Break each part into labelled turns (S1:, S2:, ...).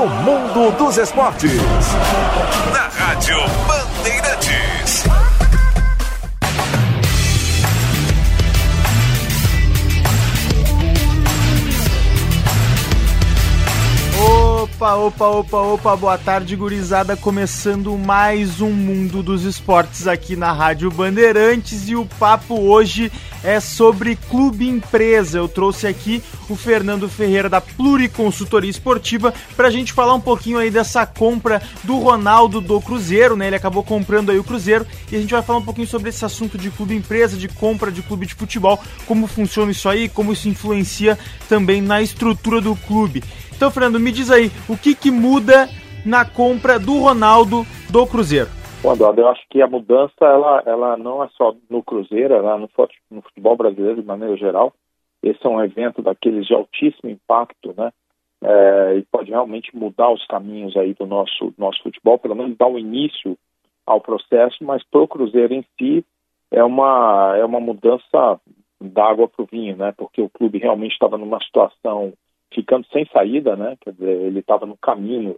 S1: O mundo dos esportes. Na Rádio
S2: Opa, opa, opa, opa, boa tarde, gurizada. Começando mais um Mundo dos Esportes aqui na Rádio Bandeirantes e o papo hoje é sobre clube empresa. Eu trouxe aqui o Fernando Ferreira da Pluriconsultoria Esportiva para a gente falar um pouquinho aí dessa compra do Ronaldo do Cruzeiro, né? Ele acabou comprando aí o Cruzeiro e a gente vai falar um pouquinho sobre esse assunto de clube empresa, de compra de clube de futebol, como funciona isso aí, como isso influencia também na estrutura do clube. Então, Fernando, me diz aí, o que, que muda na compra do Ronaldo do Cruzeiro?
S3: Bom, eu acho que a mudança ela, ela não é só no Cruzeiro, ela é no, no futebol brasileiro de maneira geral. Esse é um evento daqueles de altíssimo impacto, né? É, e pode realmente mudar os caminhos aí do nosso, nosso futebol, pelo menos dar o um início ao processo, mas para o Cruzeiro em si é uma, é uma mudança da água para o vinho, né? Porque o clube realmente estava numa situação ficando sem saída, né? Quer dizer, ele estava no caminho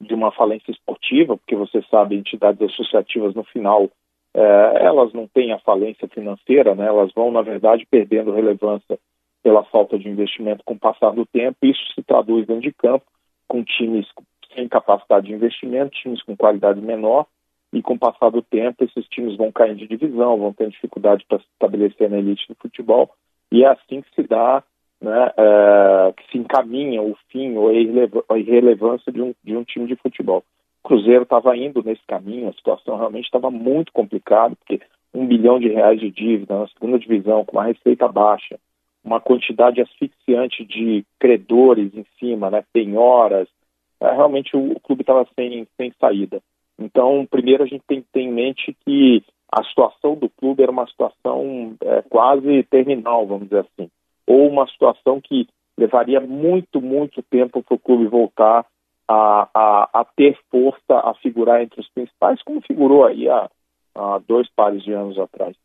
S3: de uma falência esportiva, porque você sabe, entidades associativas no final é, elas não têm a falência financeira, né? Elas vão, na verdade, perdendo relevância pela falta de investimento com o passar do tempo. Isso se traduz dentro de campo com times sem capacidade de investimento, times com qualidade menor, e com o passar do tempo esses times vão caindo de divisão, vão ter dificuldade para se estabelecer na elite do futebol, e é assim que se dá né, é, que se encaminha o fim ou a irrelevância de um, de um time de futebol. O Cruzeiro estava indo nesse caminho, a situação realmente estava muito complicada, porque um bilhão de reais de dívida na segunda divisão, com uma receita baixa, uma quantidade asfixiante de credores em cima, né, penhoras, é, realmente o, o clube estava sem, sem saída. Então, primeiro a gente tem que ter em mente que a situação do clube era uma situação é, quase terminal, vamos dizer assim ou uma situação que levaria muito, muito tempo para o clube voltar a, a, a, ter força, a figurar entre os principais, como figurou aí há, há dois pares de anos atrás.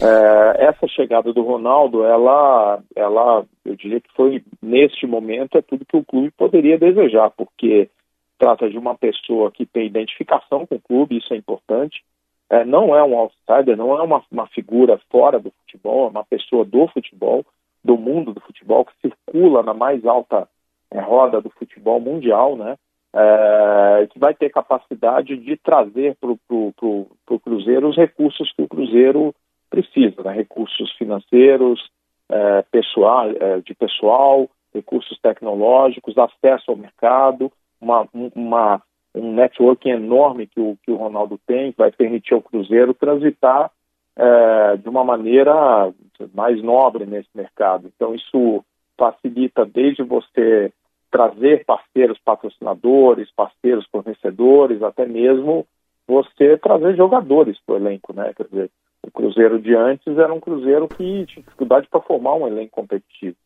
S3: É, essa chegada do Ronaldo, ela, ela, eu diria que foi, neste momento, é tudo que o clube poderia desejar, porque trata de uma pessoa que tem identificação com o clube, isso é importante, é, não é um outsider, não é uma, uma figura fora do futebol, é uma pessoa do futebol, do mundo do futebol, que circula na mais alta é, roda do futebol mundial, né? É, que vai ter capacidade de trazer para o Cruzeiro os recursos que o Cruzeiro precisa, né? recursos financeiros, é, pessoal, de pessoal, recursos tecnológicos, acesso ao mercado, uma, uma, um networking enorme que o, que o Ronaldo tem, que vai permitir ao Cruzeiro transitar é, de uma maneira mais nobre nesse mercado. Então, isso facilita desde você trazer parceiros patrocinadores, parceiros fornecedores, até mesmo você trazer jogadores para o elenco, né? Quer dizer, o Cruzeiro de antes era um Cruzeiro que tinha dificuldade para formar um elenco competitivo.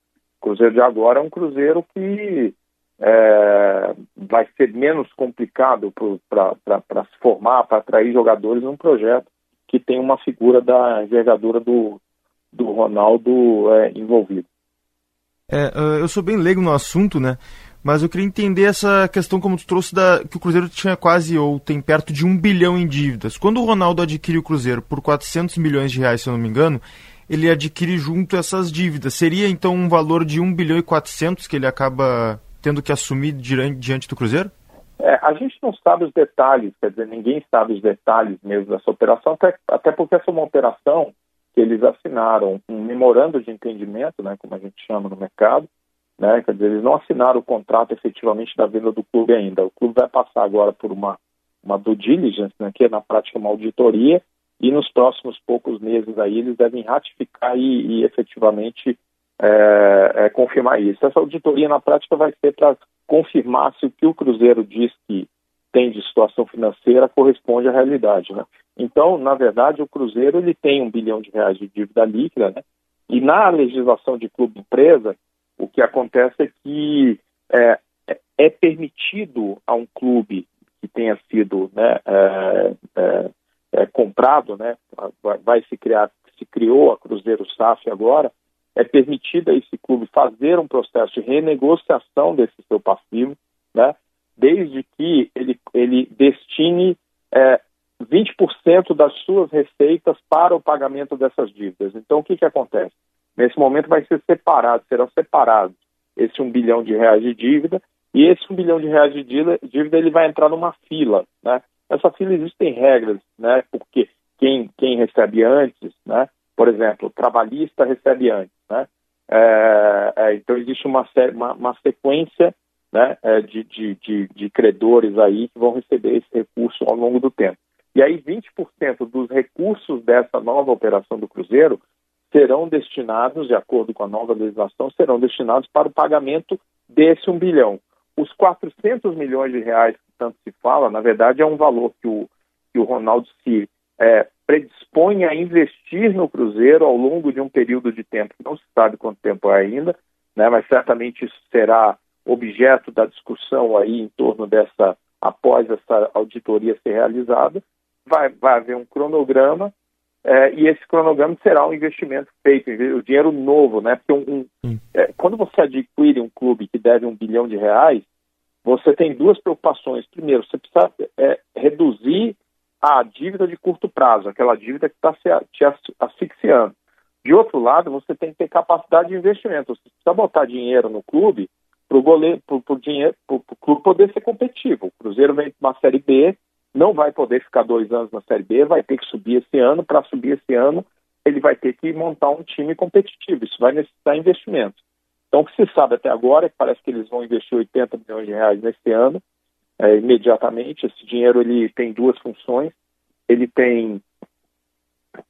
S3: O Cruzeiro de agora é um Cruzeiro que é, vai ser menos complicado para se formar, para atrair jogadores num projeto que tem uma figura da envergadura do, do Ronaldo é, envolvido.
S2: É, eu sou bem leigo no assunto, né? Mas eu queria entender essa questão como tu trouxe da que o Cruzeiro tinha quase ou tem perto de um bilhão em dívidas. Quando o Ronaldo adquire o Cruzeiro por 400 milhões de reais, se eu não me engano, ele adquire junto essas dívidas. Seria então um valor de 1 bilhão e 400 que ele acaba tendo que assumir diante do Cruzeiro?
S3: É, a gente não sabe os detalhes, quer dizer, ninguém sabe os detalhes mesmo dessa operação, até, até porque essa é uma operação que eles assinaram um memorando de entendimento, né, como a gente chama no mercado, né, quer dizer, eles não assinaram o contrato efetivamente da venda do clube ainda. O clube vai passar agora por uma, uma due diligence, né, que é na prática uma auditoria, e nos próximos poucos meses aí eles devem ratificar e, e efetivamente é, é, confirmar isso. Essa auditoria na prática vai ser para confirmar se o que o Cruzeiro diz que tem de situação financeira corresponde à realidade, né? Então, na verdade, o Cruzeiro ele tem um bilhão de reais de dívida líquida, né? E na legislação de clube empresa, o que acontece é que é, é permitido a um clube que tenha sido né, é, é, é comprado, né? Vai se criar, se criou a Cruzeiro SAF agora, é permitido a esse clube fazer um processo de renegociação desse seu passivo, né, desde que ele, ele destine é, 20% das suas receitas para o pagamento dessas dívidas. Então, o que, que acontece? Nesse momento vai ser separado, serão separados esse um bilhão de reais de dívida e esse um bilhão de reais de dívida ele vai entrar numa fila, né? Essa fila existem regras, né? Porque quem, quem recebe antes, né? Por exemplo, trabalhista recebe antes, né? É, é, então existe uma, uma, uma sequência né, é, de, de, de, de, credores aí que vão receber esse recurso ao longo do tempo. E aí 20% dos recursos dessa nova operação do Cruzeiro serão destinados, de acordo com a nova legislação, serão destinados para o pagamento desse um bilhão. Os 400 milhões de reais que tanto se fala, na verdade, é um valor que o, que o Ronaldo se é, predispõe a investir no Cruzeiro ao longo de um período de tempo, não se sabe quanto tempo é ainda, né, mas certamente isso será objeto da discussão aí em torno dessa, após essa auditoria ser realizada. Vai, vai haver um cronograma é, e esse cronograma será um investimento feito, o dinheiro novo, né? Porque um, um, é, quando você adquire um clube que deve um bilhão de reais, você tem duas preocupações. Primeiro, você precisa é, reduzir a dívida de curto prazo, aquela dívida que está te asfixiando. De outro lado, você tem que ter capacidade de investimento. Você precisa botar dinheiro no clube para o goleiro, para o clube poder ser competitivo. O Cruzeiro vem para uma série B, não vai poder ficar dois anos na Série B, vai ter que subir esse ano. Para subir esse ano, ele vai ter que montar um time competitivo. Isso vai necessitar investimento. Então, o que se sabe até agora é que parece que eles vão investir 80 milhões de reais nesse ano, é, imediatamente. Esse dinheiro ele tem duas funções. Ele tem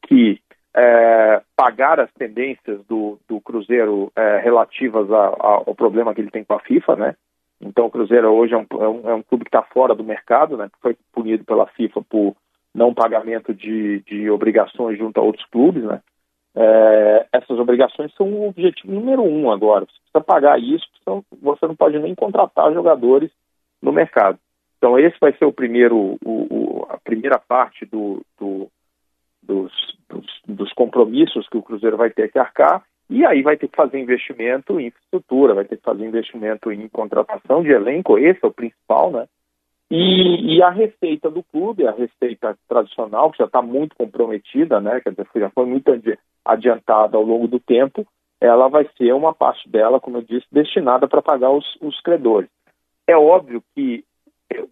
S3: que é, pagar as tendências do, do Cruzeiro é, relativas a, a, ao problema que ele tem com a FIFA, né? Então o Cruzeiro hoje é um, é um, é um clube que está fora do mercado, né? Foi punido pela FIFA por não pagamento de, de obrigações junto a outros clubes, né? É, essas obrigações são o objetivo número um agora. Você precisa pagar isso, você não pode nem contratar jogadores no mercado. Então esse vai ser o primeiro, o, o, a primeira parte do, do, dos, dos, dos compromissos que o Cruzeiro vai ter que arcar. E aí vai ter que fazer investimento em infraestrutura, vai ter que fazer investimento em contratação de elenco, esse é o principal, né? E, e a receita do clube, a receita tradicional, que já está muito comprometida, né? Quer dizer, já foi muito adiantada ao longo do tempo, ela vai ser uma parte dela, como eu disse, destinada para pagar os, os credores. É óbvio que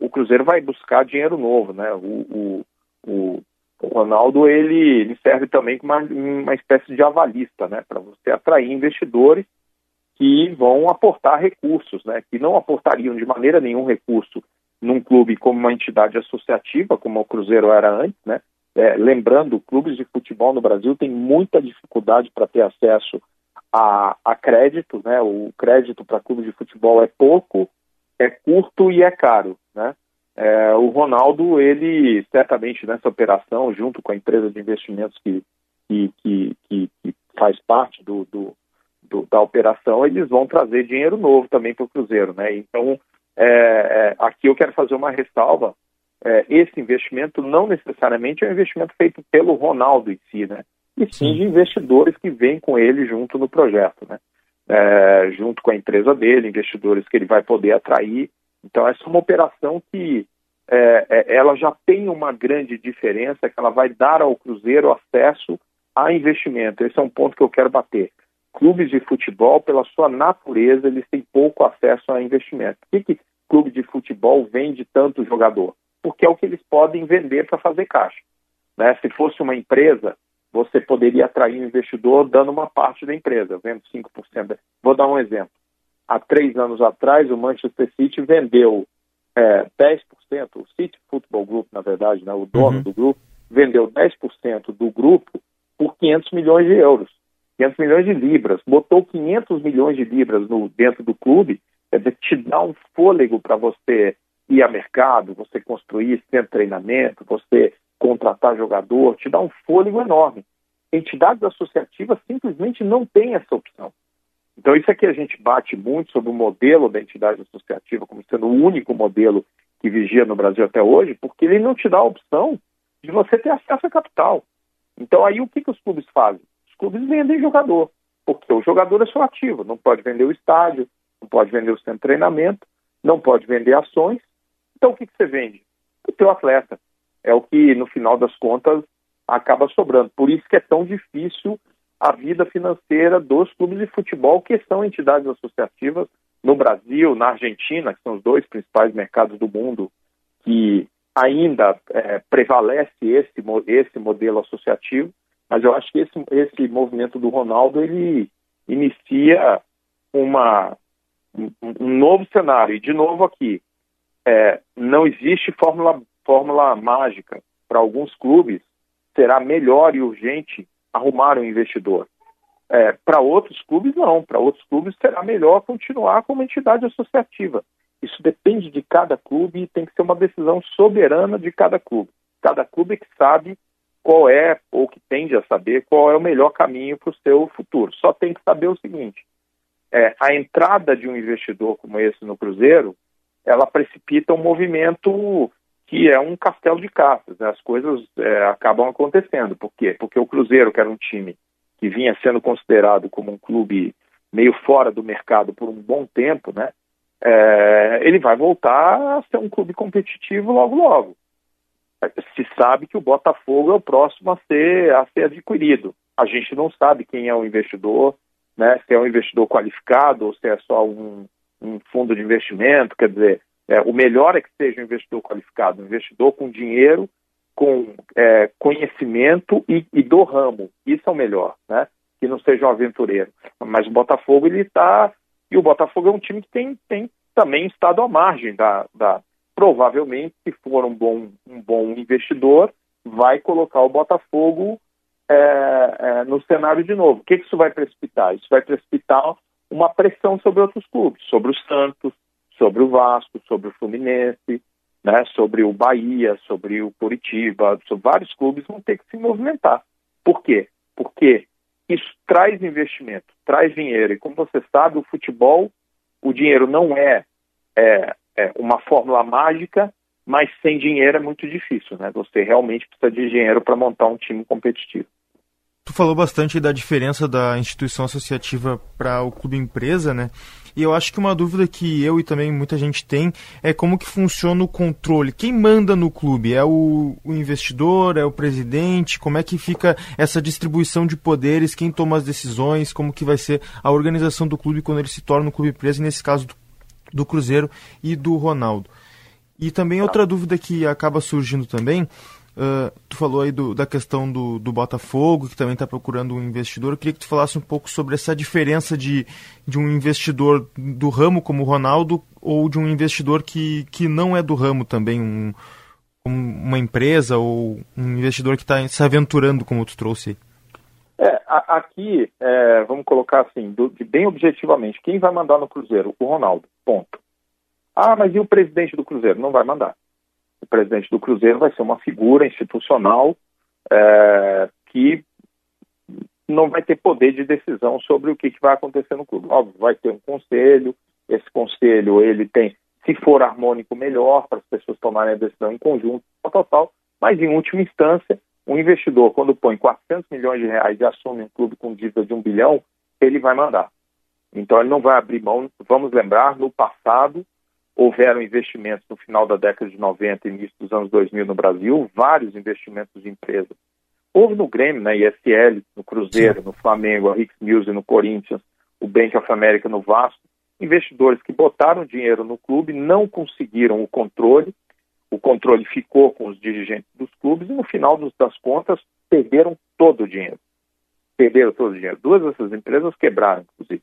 S3: o Cruzeiro vai buscar dinheiro novo, né? O, o, o, o Ronaldo ele, ele serve também como uma, uma espécie de avalista, né, para você atrair investidores que vão aportar recursos, né, que não aportariam de maneira nenhum recurso num clube como uma entidade associativa, como o Cruzeiro era antes, né. É, lembrando, clubes de futebol no Brasil têm muita dificuldade para ter acesso a, a crédito, né. O crédito para clubes de futebol é pouco, é curto e é caro, né. É, o Ronaldo, ele certamente nessa operação, junto com a empresa de investimentos que, que, que, que, que faz parte do, do, do, da operação, eles vão trazer dinheiro novo também para o Cruzeiro. Né? Então, é, é, aqui eu quero fazer uma ressalva. É, esse investimento não necessariamente é um investimento feito pelo Ronaldo em si, né? e sim de investidores que vêm com ele junto no projeto, né? É, junto com a empresa dele, investidores que ele vai poder atrair então, essa é uma operação que é, é, ela já tem uma grande diferença, que ela vai dar ao Cruzeiro acesso a investimento. Esse é um ponto que eu quero bater. Clubes de futebol, pela sua natureza, eles têm pouco acesso a investimento. Por que, que clube de futebol vende tanto jogador? Porque é o que eles podem vender para fazer caixa. Né? Se fosse uma empresa, você poderia atrair um investidor dando uma parte da empresa, vendo 5%. Vou dar um exemplo há três anos atrás, o Manchester City vendeu é, 10%, o City Football Group, na verdade, né, o dono uhum. do grupo, vendeu 10% do grupo por 500 milhões de euros, 500 milhões de libras, botou 500 milhões de libras no, dentro do clube, quer dizer, te dá um fôlego para você ir a mercado, você construir centro de treinamento, você contratar jogador, te dá um fôlego enorme. Entidades associativas simplesmente não têm essa opção. Então, isso aqui a gente bate muito sobre o modelo da entidade associativa como sendo o único modelo que vigia no Brasil até hoje, porque ele não te dá a opção de você ter acesso a capital. Então, aí o que, que os clubes fazem? Os clubes vendem jogador, porque o jogador é só ativo, não pode vender o estádio, não pode vender o centro de treinamento, não pode vender ações, Então o que, que você vende? O teu atleta. É o que, no final das contas, acaba sobrando. Por isso que é tão difícil a vida financeira dos clubes de futebol, que são entidades associativas no Brasil, na Argentina, que são os dois principais mercados do mundo que ainda é, prevalece esse, esse modelo associativo, mas eu acho que esse, esse movimento do Ronaldo ele inicia uma, um, um novo cenário. E, de novo, aqui, é, não existe fórmula, fórmula mágica. Para alguns clubes, será melhor e urgente arrumar um investidor. É, para outros clubes, não. Para outros clubes, será melhor continuar como entidade associativa. Isso depende de cada clube e tem que ser uma decisão soberana de cada clube. Cada clube que sabe qual é, ou que tende a saber, qual é o melhor caminho para o seu futuro. Só tem que saber o seguinte: é, a entrada de um investidor como esse no Cruzeiro, ela precipita um movimento que é um castelo de cartas. Né? As coisas é, acabam acontecendo. Por quê? Porque o Cruzeiro, que era um time que vinha sendo considerado como um clube meio fora do mercado por um bom tempo, né? É, ele vai voltar a ser um clube competitivo logo logo. Se sabe que o Botafogo é o próximo a ser, a ser adquirido. A gente não sabe quem é o investidor, né? Se é um investidor qualificado ou se é só um, um fundo de investimento. Quer dizer, é, o melhor é que seja um investidor qualificado, um investidor com dinheiro, com é, conhecimento e, e, do ramo. Isso é o melhor, né? Que não seja um aventureiro. Mas o Botafogo ele está e o Botafogo é um time que tem, tem também estado à margem da, da provavelmente se for um bom um bom investidor vai colocar o Botafogo é, é, no cenário de novo. O que isso vai precipitar? Isso vai precipitar uma pressão sobre outros clubes, sobre o Santos, sobre o Vasco, sobre o Fluminense, né, sobre o Bahia, sobre o Curitiba, sobre vários clubes vão ter que se movimentar. Por quê? Porque isso traz investimento, traz dinheiro. E como você sabe, o futebol, o dinheiro não é, é, é uma fórmula mágica, mas sem dinheiro é muito difícil. Né? Você realmente precisa de dinheiro para montar um time competitivo.
S2: Tu falou bastante da diferença da instituição associativa para o clube empresa, né? E eu acho que uma dúvida que eu e também muita gente tem é como que funciona o controle. Quem manda no clube? É o, o investidor? É o presidente? Como é que fica essa distribuição de poderes? Quem toma as decisões? Como que vai ser a organização do clube quando ele se torna um clube empresa? nesse caso do, do Cruzeiro e do Ronaldo. E também outra dúvida que acaba surgindo também Uh, tu falou aí do, da questão do, do Botafogo, que também está procurando um investidor. Eu queria que tu falasse um pouco sobre essa diferença de, de um investidor do ramo como o Ronaldo ou de um investidor que, que não é do ramo também, um, uma empresa ou um investidor que está se aventurando, como tu trouxe.
S3: É, aqui, é, vamos colocar assim, do, bem objetivamente, quem vai mandar no Cruzeiro? O Ronaldo, ponto. Ah, mas e o presidente do Cruzeiro? Não vai mandar o presidente do Cruzeiro vai ser uma figura institucional é, que não vai ter poder de decisão sobre o que, que vai acontecer no clube. Óbvio, vai ter um conselho, esse conselho ele tem, se for harmônico, melhor para as pessoas tomarem a decisão em conjunto, tal, tal, tal. Mas, em última instância, um investidor, quando põe 400 milhões de reais e assume um clube com dívida de um bilhão, ele vai mandar. Então, ele não vai abrir mão. Vamos lembrar, no passado, houveram investimentos no final da década de 90 e início dos anos 2000 no Brasil, vários investimentos de empresas. Houve no Grêmio, na ISL, no Cruzeiro, no Flamengo, a Rix Music no Corinthians, o Bank of America no Vasco, investidores que botaram dinheiro no clube, não conseguiram o controle, o controle ficou com os dirigentes dos clubes e no final das contas perderam todo o dinheiro. Perderam todo o dinheiro. Duas dessas empresas quebraram, inclusive.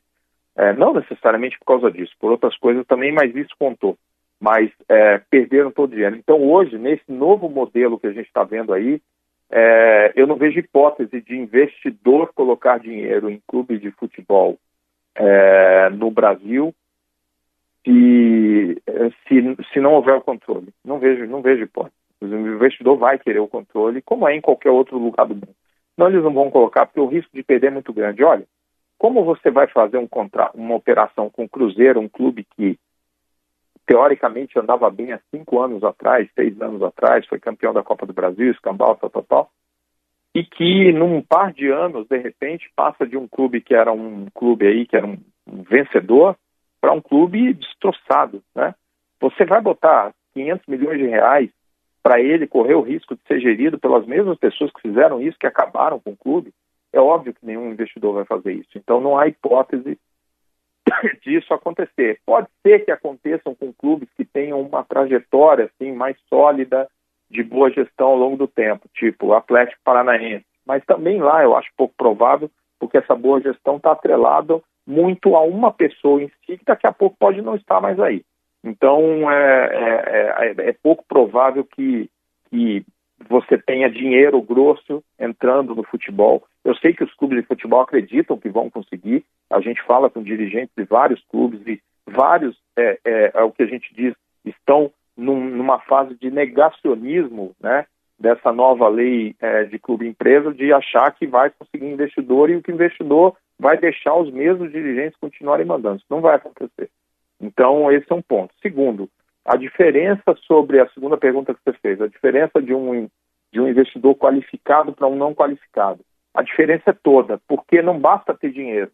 S3: É, não necessariamente por causa disso, por outras coisas também, mas isso contou. Mas é, perderam todo o dinheiro. Então, hoje, nesse novo modelo que a gente está vendo aí, é, eu não vejo hipótese de investidor colocar dinheiro em clube de futebol é, no Brasil se, se, se não houver o controle. Não vejo, não vejo hipótese. O investidor vai querer o controle, como é em qualquer outro lugar do mundo. Não, eles não vão colocar, porque o risco de perder é muito grande. Olha, como você vai fazer um contra... uma operação com o Cruzeiro, um clube que teoricamente andava bem há cinco anos atrás, seis anos atrás, foi campeão da Copa do Brasil, escambau, tal, tal, tal, e que num par de anos, de repente, passa de um clube que era um clube aí, que era um, um vencedor, para um clube destroçado, né? Você vai botar 500 milhões de reais para ele correr o risco de ser gerido pelas mesmas pessoas que fizeram isso, que acabaram com o clube, é óbvio que nenhum investidor vai fazer isso. Então não há hipótese disso acontecer. Pode ser que aconteçam com clubes que tenham uma trajetória assim mais sólida de boa gestão ao longo do tempo, tipo o Atlético Paranaense. Mas também lá eu acho pouco provável, porque essa boa gestão está atrelada muito a uma pessoa em si que daqui a pouco pode não estar mais aí. Então é, é, é, é pouco provável que, que você tenha dinheiro grosso entrando no futebol. Eu sei que os clubes de futebol acreditam que vão conseguir. A gente fala com dirigentes de vários clubes e vários, é, é, é o que a gente diz, estão num, numa fase de negacionismo, né? Dessa nova lei é, de clube-empresa, de achar que vai conseguir investidor e que o investidor vai deixar os mesmos dirigentes continuarem mandando. Isso não vai acontecer. Então, esse é um ponto. Segundo, a diferença sobre a segunda pergunta que você fez, a diferença de um, de um investidor qualificado para um não qualificado. A diferença é toda, porque não basta ter dinheiro.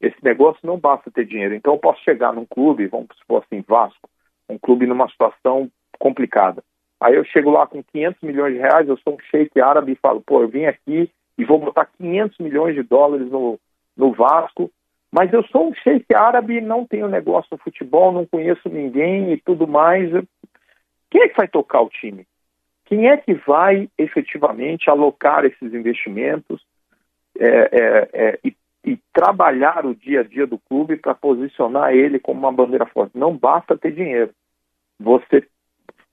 S3: Esse negócio não basta ter dinheiro. Então eu posso chegar num clube, vamos supor assim, Vasco, um clube numa situação complicada. Aí eu chego lá com 500 milhões de reais, eu sou um sheik árabe e falo, pô, eu vim aqui e vou botar 500 milhões de dólares no, no Vasco mas eu sou um sheik árabe, não tenho negócio no futebol, não conheço ninguém e tudo mais. Quem é que vai tocar o time? Quem é que vai efetivamente alocar esses investimentos é, é, é, e, e, trabalhar o dia a dia do clube para posicionar ele como uma bandeira forte? Não basta ter dinheiro. Você,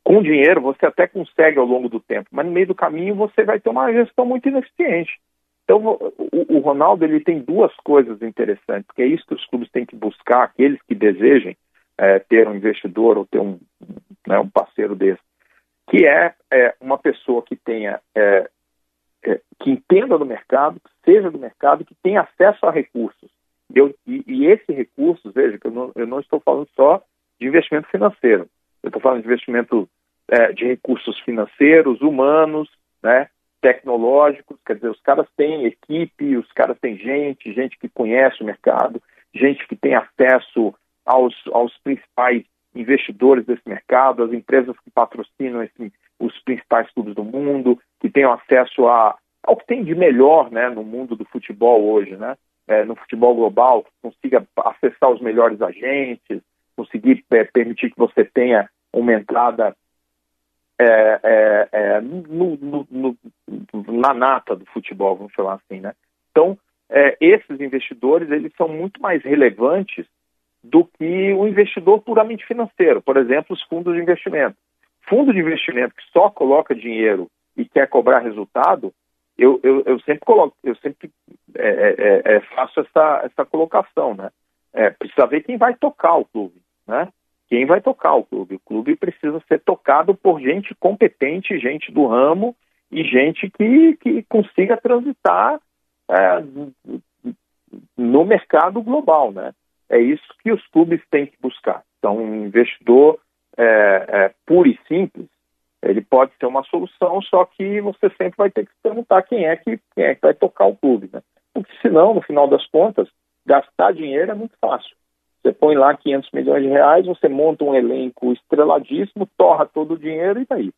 S3: com dinheiro, você até consegue ao longo do tempo, mas no meio do caminho você vai ter uma gestão muito ineficiente. Então, o, Ronaldo ele tem duas coisas interessantes, porque é isso que os clubes têm que buscar, aqueles que desejem é, ter um investidor ou ter um, né, um parceiro desse, que é, é, uma pessoa que tenha, é, é que entenda do mercado, que seja do mercado, que tenha acesso a recursos. Eu, e, e esse recurso, veja, que eu não, eu não, estou falando só de investimento financeiro, eu estou falando de investimento é, de recursos financeiros, humanos, né, tecnológicos, quer dizer, os caras têm equipe, os caras têm gente, gente que conhece o mercado, gente que tem acesso aos, aos principais investidores desse mercado, as empresas que patrocinam esse, os principais clubes do mundo, que tenham acesso a, ao que tem de melhor né, no mundo do futebol hoje, né? É, no futebol global, consiga acessar os melhores agentes, conseguir é, permitir que você tenha uma entrada é, é, é, no, no, no, na nata do futebol, vamos falar assim, né? Então, é, esses investidores, eles são muito mais relevantes do que o investidor puramente financeiro, por exemplo, os fundos de investimento. Fundo de investimento que só coloca dinheiro e quer cobrar resultado, eu, eu, eu sempre coloco, eu sempre é, faço essa, essa colocação, né? precisa ver quem vai tocar o clube, né? Quem vai tocar o clube. O clube precisa ser tocado por gente competente, gente do ramo e gente que, que consiga transitar é, no mercado global, né? É isso que os clubes têm que buscar. Então, um investidor é, é, puro e simples, ele pode ser uma solução, só que você sempre vai ter que perguntar quem é que, quem é que vai tocar o clube, né? Porque senão, no final das contas, gastar dinheiro é muito fácil. Você põe lá 500 milhões de reais, você monta um elenco estreladíssimo, torra todo o dinheiro e daí?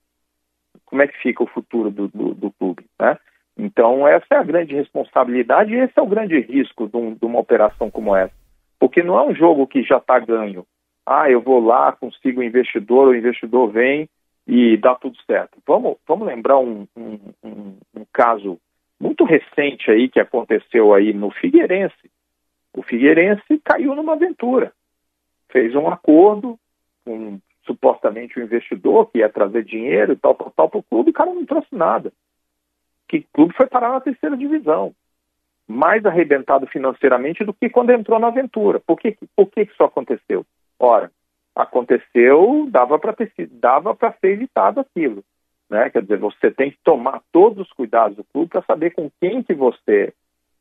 S3: Como é que fica o futuro do, do, do clube, né? Então, essa é a grande responsabilidade e esse é o grande risco de, um, de uma operação como essa. Porque não é um jogo que já está ganho. Ah, eu vou lá, consigo um investidor, o investidor vem e dá tudo certo. Vamos, vamos lembrar um, um, um, um caso muito recente aí que aconteceu aí no Figueirense. O Figueirense caiu numa aventura. Fez um acordo com supostamente o um investidor que ia trazer dinheiro e tal, tal, tal para o clube, o cara não trouxe nada. Que clube foi parar na terceira divisão. Mais arrebentado financeiramente do que quando entrou na aventura. Por que, por que isso aconteceu? Ora, aconteceu, dava para dava para ser evitado aquilo. Né? Quer dizer, você tem que tomar todos os cuidados do clube para saber com quem que você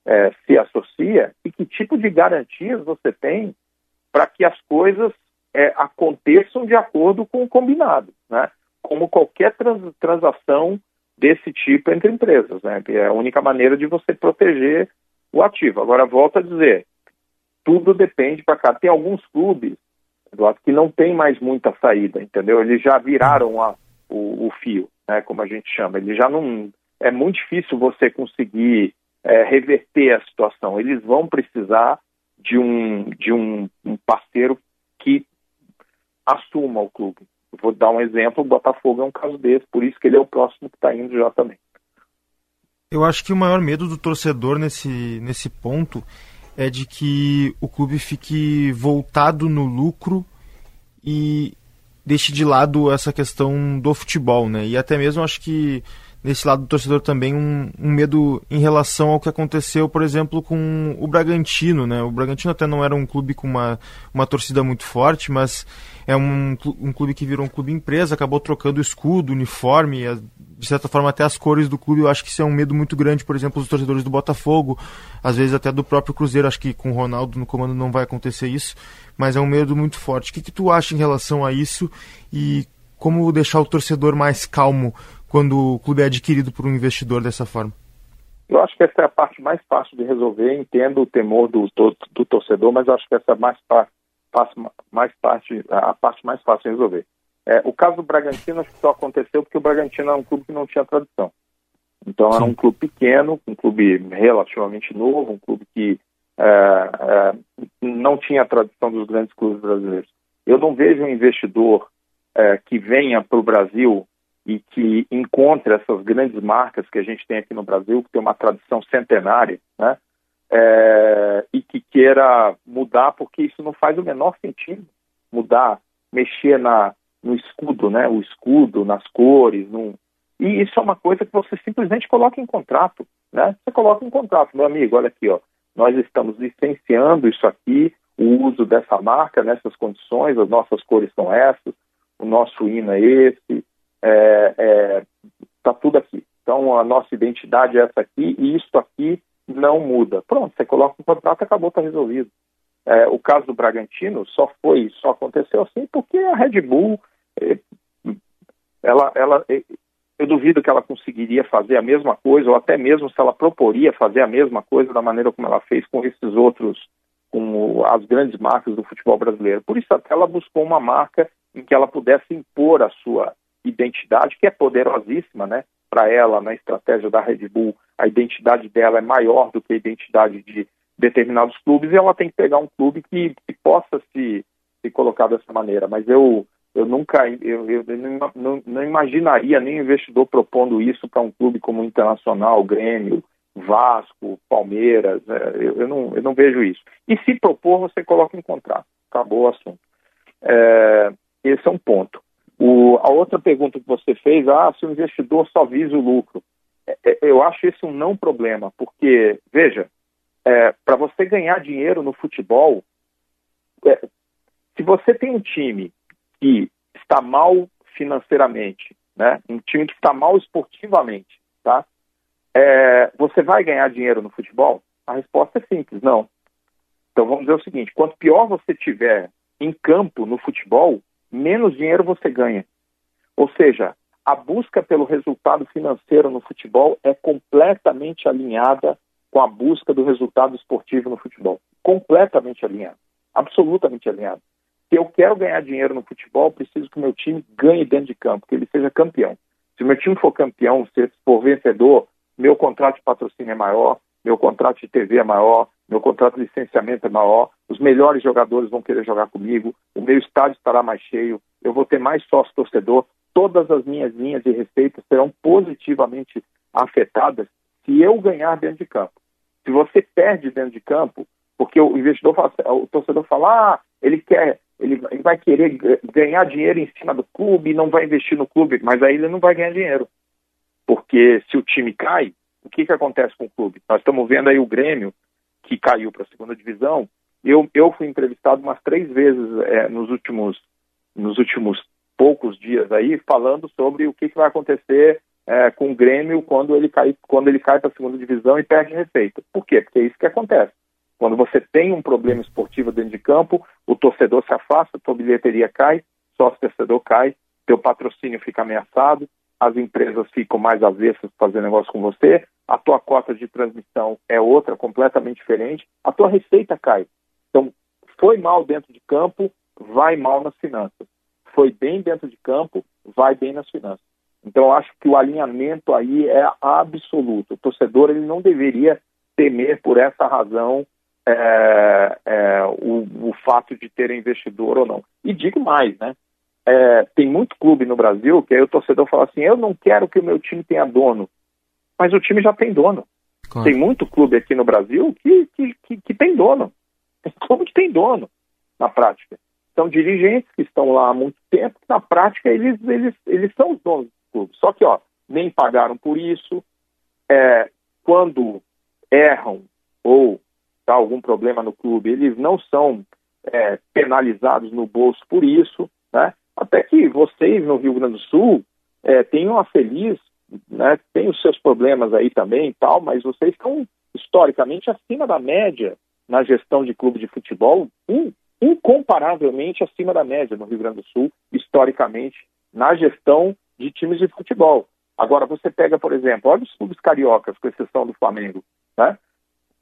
S3: é, se associa e que tipo de garantias você tem para que as coisas é, aconteçam de acordo com o combinado, né? Como qualquer trans, transação desse tipo entre empresas, né? É a única maneira de você proteger o ativo. Agora, volto a dizer, tudo depende para cá. Tem alguns clubes Eduardo, que não tem mais muita saída, entendeu? Eles já viraram a, o, o, fio, né, como a gente chama. Ele já não. É muito difícil você conseguir é, reverter a situação. Eles vão precisar de um, de um, um parceiro que assuma o clube. vou dar um exemplo, o Botafogo é um caso desse, por isso que ele é o próximo que está indo já também.
S2: Eu acho que o maior medo do torcedor nesse, nesse ponto é de que o clube fique voltado no lucro e deixe de lado essa questão do futebol, né? E até mesmo acho que nesse lado do torcedor também um, um, medo em relação ao que aconteceu, por exemplo, com o Bragantino, né? O Bragantino até não era um clube com uma, uma torcida muito forte, mas é um, um clube que virou um clube empresa, acabou trocando escudo, uniforme, de certa forma até as cores do clube. Eu acho que isso é um medo muito grande, por exemplo, dos torcedores do Botafogo, às vezes até do próprio Cruzeiro. Acho que com o Ronaldo no comando não vai acontecer isso, mas é um medo muito forte. O que, que tu acha em relação a isso e como deixar o torcedor mais calmo quando o clube é adquirido por um investidor dessa forma?
S3: Eu acho que essa é a parte mais fácil de resolver. Entendo o temor do, do, do torcedor, mas acho que essa é mais, fácil, mais parte, a parte mais fácil de resolver. É, o caso do Bragantino acho que só aconteceu porque o Bragantino era um clube que não tinha tradição. Então era um clube pequeno, um clube relativamente novo, um clube que é, é, não tinha a tradição dos grandes clubes brasileiros. Eu não vejo um investidor é, que venha para o Brasil e que encontre essas grandes marcas que a gente tem aqui no Brasil, que tem uma tradição centenária, né? É, e que queira mudar, porque isso não faz o menor sentido mudar, mexer na, no escudo, né? O escudo, nas cores, num... e isso é uma coisa que você simplesmente coloca em contrato, né? Você coloca em contrato, meu amigo, olha aqui, ó, nós estamos licenciando isso aqui, o uso dessa marca nessas condições, as nossas cores são essas, o nosso hino é esse, está é, é, tudo aqui. Então, a nossa identidade é essa aqui e isso aqui não muda. Pronto, você coloca o contrato, acabou, está resolvido. É, o caso do Bragantino só foi, só aconteceu assim porque a Red Bull, é, ela, ela, eu duvido que ela conseguiria fazer a mesma coisa, ou até mesmo se ela proporia fazer a mesma coisa da maneira como ela fez com esses outros, com as grandes marcas do futebol brasileiro. Por isso até ela buscou uma marca em que ela pudesse impor a sua identidade, que é poderosíssima, né? Para ela, na estratégia da Red Bull, a identidade dela é maior do que a identidade de determinados clubes e ela tem que pegar um clube que, que possa se, se colocar dessa maneira. Mas eu, eu nunca, eu, eu não, não, não, imaginaria nem investidor propondo isso para um clube como o Internacional, Grêmio, Vasco, Palmeiras. É, eu, eu, não, eu não vejo isso. E se propor, você coloca em contrato. Acabou o assunto. É, esse é um ponto. O, a outra pergunta que você fez, ah, se o investidor só visa o lucro. É, é, eu acho esse um não problema, porque, veja, é, para você ganhar dinheiro no futebol, é, se você tem um time que está mal financeiramente, né, um time que está mal esportivamente, tá, é, você vai ganhar dinheiro no futebol? A resposta é simples, não. Então vamos dizer o seguinte: quanto pior você tiver em campo no futebol, menos dinheiro você ganha. Ou seja, a busca pelo resultado financeiro no futebol é completamente alinhada com a busca do resultado esportivo no futebol. Completamente alinhado. Absolutamente alinhado. Se eu quero ganhar dinheiro no futebol, preciso que o meu time ganhe dentro de campo, que ele seja campeão. Se o meu time for campeão, se for vencedor, meu contrato de patrocínio é maior, meu contrato de TV é maior, meu contrato de licenciamento é maior, os melhores jogadores vão querer jogar comigo, o meu estádio estará mais cheio, eu vou ter mais sócio torcedor, todas as minhas linhas de receita serão positivamente afetadas se eu ganhar dentro de campo. Se você perde dentro de campo, porque o investidor fala, o torcedor fala, ah, ele quer, ele, vai querer ganhar dinheiro em cima do clube não vai investir no clube, mas aí ele não vai ganhar dinheiro. Porque se o time cai, o que, que acontece com o clube? Nós estamos vendo aí o Grêmio, que caiu para a segunda divisão. Eu, eu fui entrevistado umas três vezes é, nos, últimos, nos últimos poucos dias aí, falando sobre o que, que vai acontecer é, com o Grêmio quando ele cai, quando ele cai para a segunda divisão e perde receita. Por quê? Porque é isso que acontece. Quando você tem um problema esportivo dentro de campo, o torcedor se afasta, tua bilheteria cai, sócio torcedor cai, teu patrocínio fica ameaçado, as empresas ficam mais avessas para fazer negócio com você, a tua cota de transmissão é outra, completamente diferente, a tua receita cai. Então, foi mal dentro de campo, vai mal nas finanças. Foi bem dentro de campo, vai bem nas finanças. Então, eu acho que o alinhamento aí é absoluto. O torcedor ele não deveria temer por essa razão é, é, o, o, fato de ter investidor ou não. E digo mais, né? É, tem muito clube no Brasil que aí o torcedor fala assim: eu não quero que o meu time tenha dono, mas o time já tem dono. Claro. Tem muito clube aqui no Brasil que, que, que, que tem dono. Clube que tem dono, na prática. São dirigentes que estão lá há muito tempo, que na prática eles, eles, eles são os donos do clube. Só que, ó, nem pagaram por isso. É, quando erram ou tá algum problema no clube, eles não são é, penalizados no bolso por isso, né? Até que vocês no Rio Grande do Sul é, têm uma feliz, né? Tem os seus problemas aí também e tal, mas vocês estão historicamente acima da média na gestão de clube de futebol, incomparavelmente acima da média no Rio Grande do Sul, historicamente, na gestão de times de futebol. Agora, você pega, por exemplo, olha os clubes cariocas, com exceção do Flamengo, né?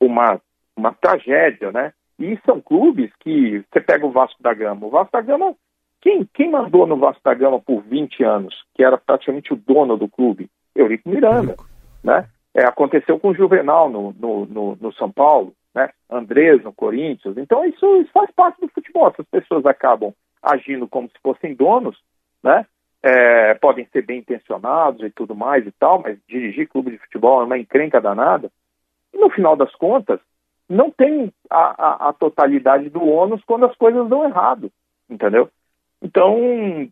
S3: Uma uma tragédia, né? E são clubes que você pega o Vasco da Gama. O Vasco da Gama, quem, quem mandou no Vasco da Gama por 20 anos, que era praticamente o dono do clube? Eurico Miranda, né? É, aconteceu com o Juvenal no, no, no, no, São Paulo, né? Andrés no Corinthians. Então isso, isso faz parte do futebol. Essas pessoas acabam agindo como se fossem donos, né? É, podem ser bem intencionados e tudo mais e tal, mas dirigir clube de futebol é uma encrenca danada. E no final das contas, não tem a, a, a, totalidade do ônus quando as coisas dão errado, entendeu? Então,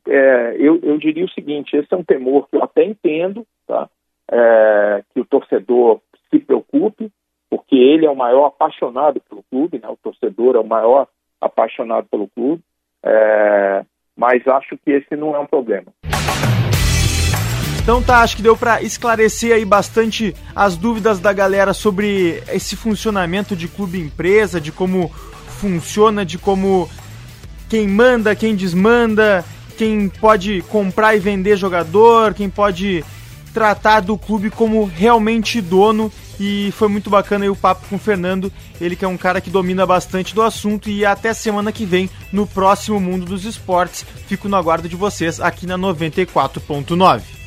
S3: é, eu, eu, diria o seguinte, esse é um temor que eu até entendo, tá? É, que o torcedor se preocupe, porque ele é o maior apaixonado pelo clube, né? o torcedor é o maior apaixonado pelo clube, é, mas acho que esse não é um problema.
S2: Então tá, acho que deu para esclarecer aí bastante as dúvidas da galera sobre esse funcionamento de clube empresa, de como funciona, de como quem manda, quem desmanda, quem pode comprar e vender jogador, quem pode tratar do clube como realmente dono. E foi muito bacana o papo com o Fernando, ele que é um cara que domina bastante do assunto. E até semana que vem, no próximo Mundo dos Esportes. Fico no aguardo de vocês aqui na 94.9.